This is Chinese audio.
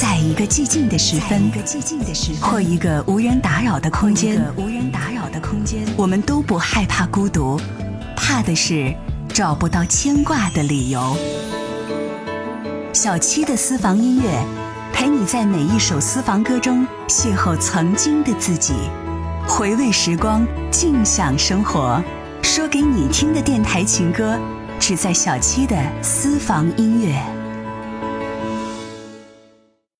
在一个寂静的时分，或一个无人打扰的空间，无人打扰的空间，我们都不害怕孤独，怕的是找不到牵挂的理由。小七的私房音乐，陪你在每一首私房歌中邂逅曾经的自己，回味时光，静享生活。说给你听的电台情歌，只在小七的私房音乐。